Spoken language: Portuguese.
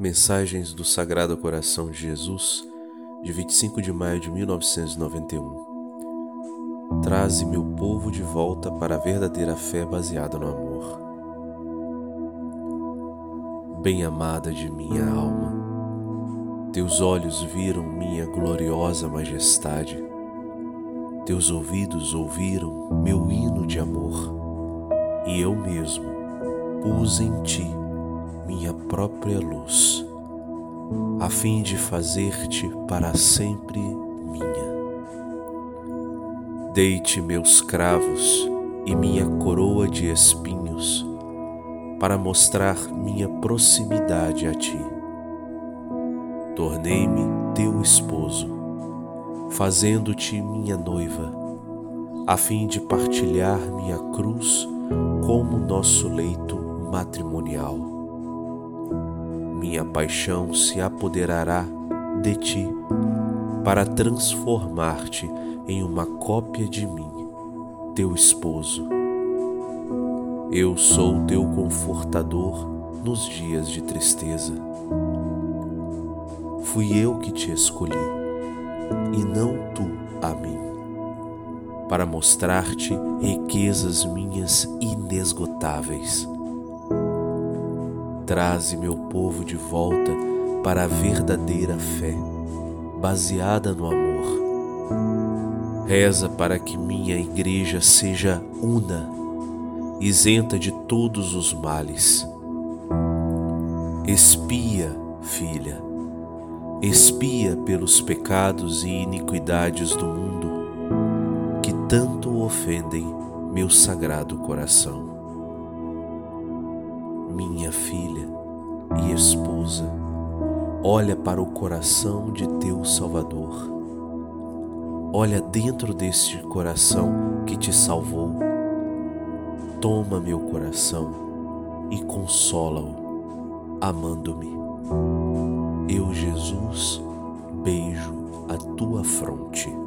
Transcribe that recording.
Mensagens do Sagrado Coração de Jesus, de 25 de maio de 1991. Traze meu povo de volta para a verdadeira fé baseada no amor. Bem-amada de minha alma, teus olhos viram minha gloriosa majestade, teus ouvidos ouviram meu hino de amor, e eu mesmo pus em ti minha própria luz, a fim de fazer-te para sempre minha. Deite meus cravos e minha coroa de espinhos, para mostrar minha proximidade a ti. Tornei-me teu esposo, fazendo-te minha noiva, a fim de partilhar minha cruz como nosso leito matrimonial minha paixão se apoderará de ti para transformar-te em uma cópia de mim, teu esposo. Eu sou teu confortador nos dias de tristeza. Fui eu que te escolhi, e não tu a mim, para mostrar-te riquezas minhas inesgotáveis Traze meu povo de volta para a verdadeira fé, baseada no amor. Reza para que minha igreja seja una, isenta de todos os males. Espia, filha, espia pelos pecados e iniquidades do mundo que tanto ofendem meu sagrado coração minha filha e esposa, olha para o coração de teu Salvador. Olha dentro deste coração que te salvou. Toma meu coração e consola-o, amando-me. Eu, Jesus, beijo a tua fronte.